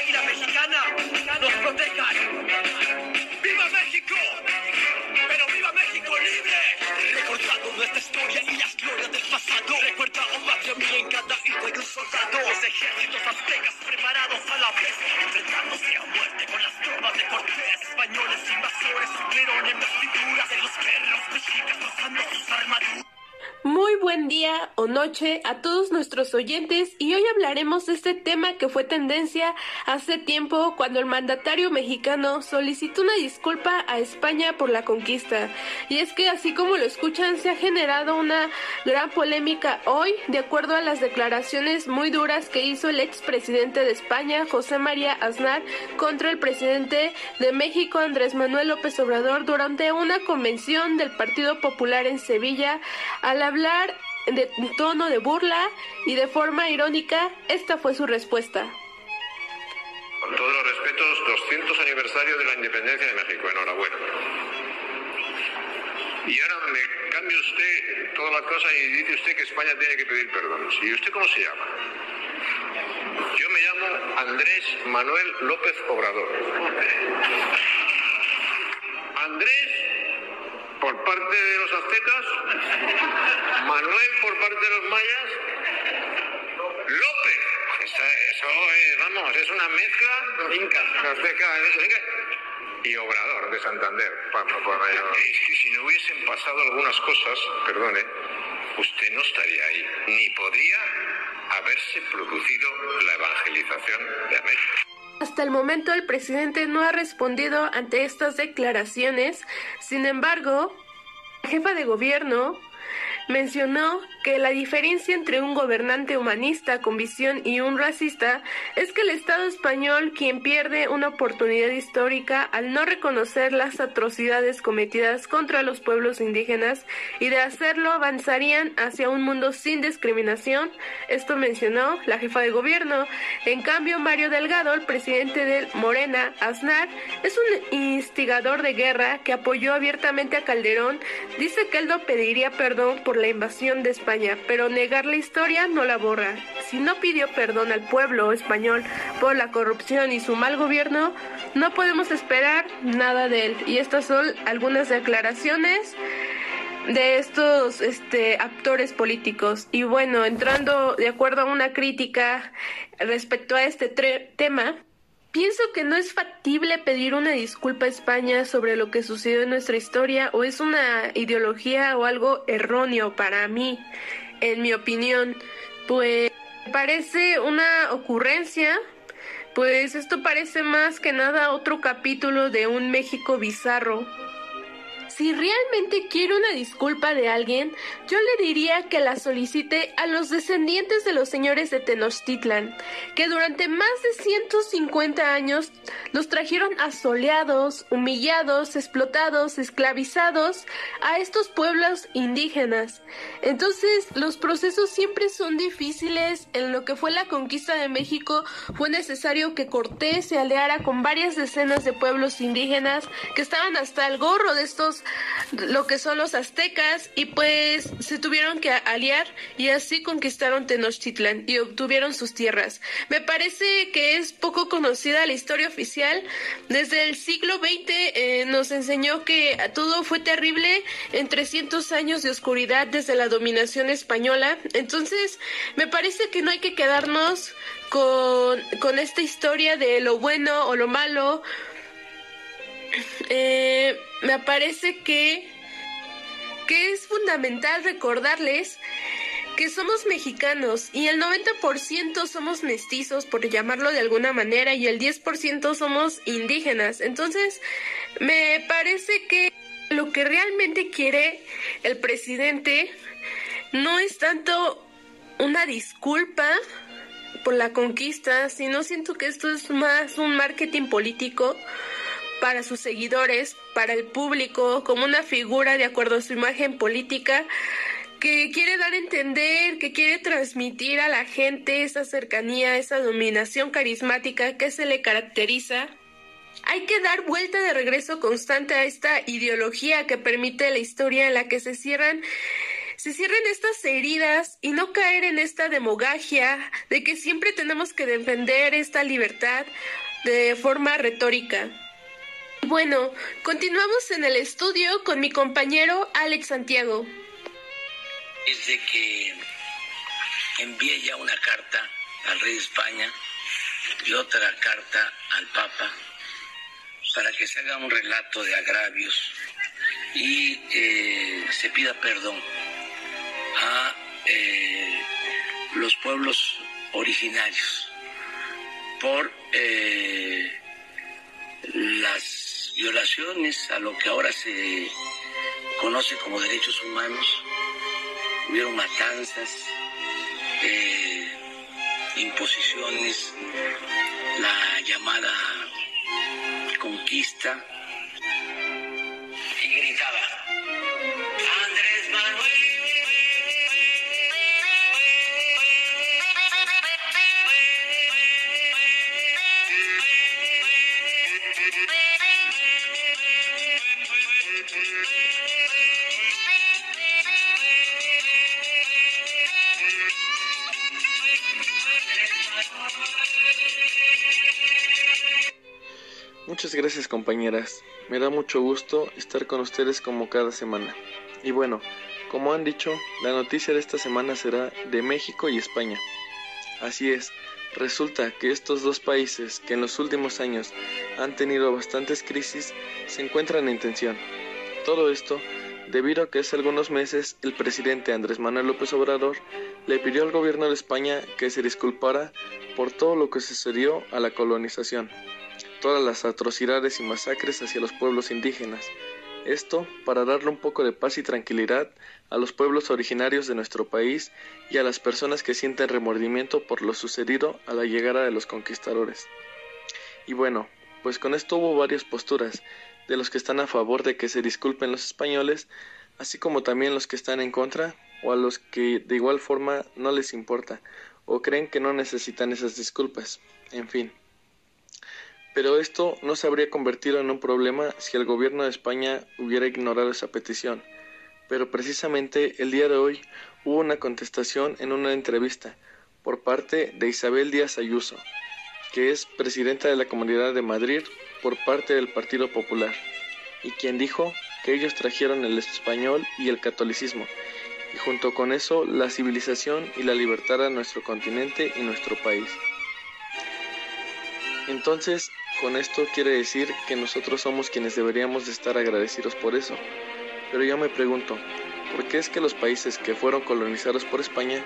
águila mexicana nos protejan. ¡Viva México! ¡Pero viva México libre! Recordando nuestra historia y las glorias del pasado. Recuerda, oh patria mía, en cada hijo hay un soldado. Los ejércitos aztecas preparados a la vez. Enfrentándose a muerte con las tropas de Cortés. Españoles invasores sufrieron en buen día o noche a todos nuestros oyentes y hoy hablaremos de este tema que fue tendencia hace tiempo cuando el mandatario mexicano solicitó una disculpa a España por la conquista. Y es que así como lo escuchan se ha generado una gran polémica hoy de acuerdo a las declaraciones muy duras que hizo el expresidente de España José María Aznar contra el presidente de México Andrés Manuel López Obrador durante una convención del Partido Popular en Sevilla a la hablar de tono de burla y de forma irónica, esta fue su respuesta. Con todos los respetos, 200 aniversario de la independencia de México. Enhorabuena. Y ahora me cambia usted toda la cosa y dice usted que España tiene que pedir perdón. ¿Y usted cómo se llama? Yo me llamo Andrés Manuel López Obrador. Por parte de los aztecas, Manuel por parte de los mayas, López. Eso, eso es, vamos, es una mezcla inca, azteca, inca, y Obrador de Santander. Es que si no hubiesen pasado algunas cosas, perdone, usted no estaría ahí, ni podría haberse producido la evangelización de América. Hasta el momento el presidente no ha respondido ante estas declaraciones, sin embargo, jefa de gobierno mencionó que la diferencia entre un gobernante humanista con visión y un racista es que el Estado español quien pierde una oportunidad histórica al no reconocer las atrocidades cometidas contra los pueblos indígenas y de hacerlo avanzarían hacia un mundo sin discriminación. Esto mencionó la jefa de gobierno. En cambio, Mario Delgado, el presidente de Morena, Aznar, es un instigador de guerra que apoyó abiertamente a Calderón. Dice que él no pediría perdón por la invasión de España, pero negar la historia no la borra. Si no pidió perdón al pueblo español por la corrupción y su mal gobierno, no podemos esperar nada de él. Y estas son algunas declaraciones de estos este, actores políticos. Y bueno, entrando de acuerdo a una crítica respecto a este tema, Pienso que no es factible pedir una disculpa a España sobre lo que sucedió en nuestra historia o es una ideología o algo erróneo para mí, en mi opinión. Pues parece una ocurrencia, pues esto parece más que nada otro capítulo de un México bizarro si realmente quiere una disculpa de alguien, yo le diría que la solicite a los descendientes de los señores de Tenochtitlan, que durante más de 150 años los trajeron asoleados, humillados, explotados, esclavizados a estos pueblos indígenas. Entonces, los procesos siempre son difíciles. En lo que fue la conquista de México, fue necesario que Cortés se aliara con varias decenas de pueblos indígenas que estaban hasta el gorro de estos lo que son los aztecas y pues se tuvieron que aliar y así conquistaron Tenochtitlan y obtuvieron sus tierras. Me parece que es poco conocida la historia oficial. Desde el siglo XX eh, nos enseñó que todo fue terrible en 300 años de oscuridad desde la dominación española. Entonces me parece que no hay que quedarnos con, con esta historia de lo bueno o lo malo eh, me parece que, que es fundamental recordarles que somos mexicanos y el 90% somos mestizos, por llamarlo de alguna manera, y el 10% somos indígenas. Entonces, me parece que lo que realmente quiere el presidente no es tanto una disculpa por la conquista, sino siento que esto es más un marketing político para sus seguidores, para el público, como una figura de acuerdo a su imagen política que quiere dar a entender, que quiere transmitir a la gente esa cercanía, esa dominación carismática que se le caracteriza. Hay que dar vuelta de regreso constante a esta ideología que permite la historia en la que se cierran se cierren estas heridas y no caer en esta demogagia de que siempre tenemos que defender esta libertad de forma retórica. Bueno, continuamos en el estudio con mi compañero Alex Santiago. Desde que envié ya una carta al rey de España y otra carta al Papa para que se haga un relato de agravios y eh, se pida perdón a eh, los pueblos originarios por eh, las violaciones a lo que ahora se conoce como derechos humanos. Hubieron matanzas, imposiciones, la llamada conquista Muchas gracias compañeras, me da mucho gusto estar con ustedes como cada semana. Y bueno, como han dicho, la noticia de esta semana será de México y España. Así es, resulta que estos dos países que en los últimos años han tenido bastantes crisis se encuentran en tensión. Todo esto debido a que hace algunos meses el presidente Andrés Manuel López Obrador le pidió al gobierno de España que se disculpara por todo lo que sucedió a la colonización todas las atrocidades y masacres hacia los pueblos indígenas. Esto para darle un poco de paz y tranquilidad a los pueblos originarios de nuestro país y a las personas que sienten remordimiento por lo sucedido a la llegada de los conquistadores. Y bueno, pues con esto hubo varias posturas, de los que están a favor de que se disculpen los españoles, así como también los que están en contra, o a los que de igual forma no les importa, o creen que no necesitan esas disculpas. En fin. Pero esto no se habría convertido en un problema si el gobierno de España hubiera ignorado esa petición. Pero precisamente el día de hoy hubo una contestación en una entrevista por parte de Isabel Díaz Ayuso, que es presidenta de la Comunidad de Madrid por parte del Partido Popular, y quien dijo que ellos trajeron el español y el catolicismo, y junto con eso la civilización y la libertad a nuestro continente y nuestro país. Entonces, con esto quiere decir que nosotros somos quienes deberíamos de estar agradecidos por eso. Pero yo me pregunto, ¿por qué es que los países que fueron colonizados por España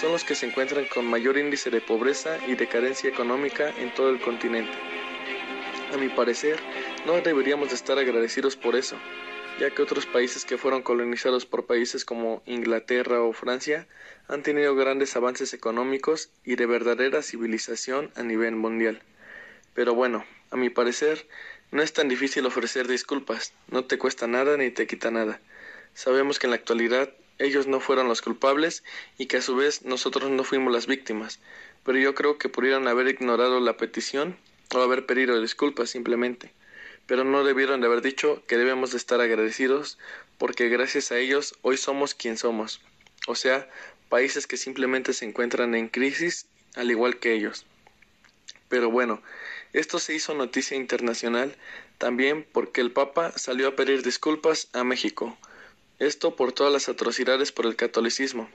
son los que se encuentran con mayor índice de pobreza y de carencia económica en todo el continente? A mi parecer, no deberíamos de estar agradecidos por eso, ya que otros países que fueron colonizados por países como Inglaterra o Francia han tenido grandes avances económicos y de verdadera civilización a nivel mundial. Pero bueno, a mi parecer, no es tan difícil ofrecer disculpas, no te cuesta nada ni te quita nada. Sabemos que en la actualidad ellos no fueron los culpables y que a su vez nosotros no fuimos las víctimas, pero yo creo que pudieron haber ignorado la petición o haber pedido disculpas simplemente, pero no debieron de haber dicho que debemos de estar agradecidos porque gracias a ellos hoy somos quien somos, o sea, países que simplemente se encuentran en crisis al igual que ellos. Pero bueno, esto se hizo noticia internacional también porque el Papa salió a pedir disculpas a México. Esto por todas las atrocidades por el catolicismo.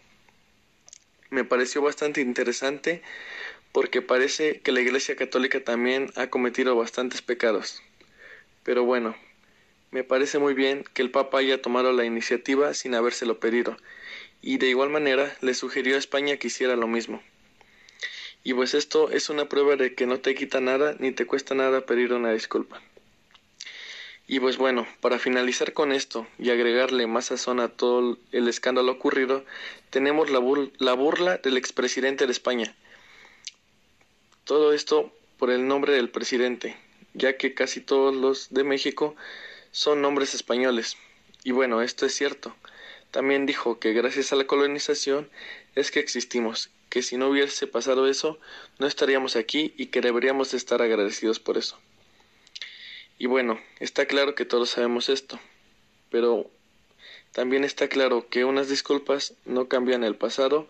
Me pareció bastante interesante porque parece que la Iglesia Católica también ha cometido bastantes pecados. Pero bueno, me parece muy bien que el Papa haya tomado la iniciativa sin habérselo pedido, y de igual manera le sugirió a España que hiciera lo mismo. Y pues esto es una prueba de que no te quita nada ni te cuesta nada pedir una disculpa. Y pues bueno, para finalizar con esto y agregarle más sazón a todo el escándalo ocurrido, tenemos la, la burla del expresidente de España. Todo esto por el nombre del presidente, ya que casi todos los de México son nombres españoles. Y bueno, esto es cierto. También dijo que gracias a la colonización es que existimos que si no hubiese pasado eso, no estaríamos aquí y que deberíamos estar agradecidos por eso. Y bueno, está claro que todos sabemos esto, pero También está claro que unas disculpas no cambian el pasado,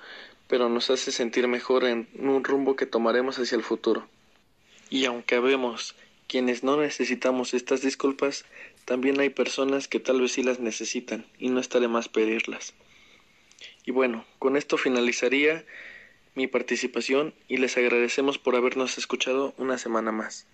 pero nos hace sentir mejor en un rumbo que tomaremos hacia el futuro. Y aunque vemos quienes no necesitamos estas disculpas, también hay personas que tal vez sí las necesitan y no está de más pedirlas. Y bueno, con esto finalizaría mi participación y les agradecemos por habernos escuchado una semana más.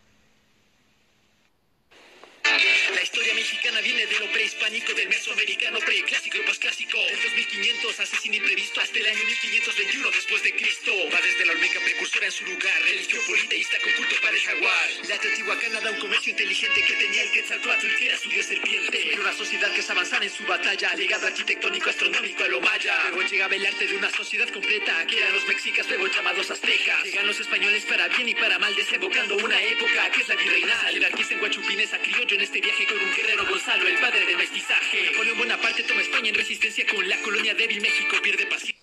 Mexicana viene de lo prehispánico, del mesoamericano, preclásico y posclásico. Del 2500 hace sin imprevisto hasta el año 1521 después de Cristo. Va desde la Olmeca precursora en su lugar, religión politeísta con culto para el jaguar. La Teotihuacana da un comercio inteligente que tenía el Quetzalcoatl, que era su dios serpiente. Y una sociedad que se avanzaba en su batalla, legado arquitectónico astronómico a lo maya. Luego llegaba el arte de una sociedad completa, que eran los mexicas, luego llamados aztecas. Llegan los españoles para bien y para mal, desembocando una época que es la virreinal. Jerarquista en Guachupines a criollo en este viaje con un guerrero Gonzalo, el padre del mestizaje. Napoleón Bonaparte toma España en resistencia con la colonia débil México, pierde paciencia.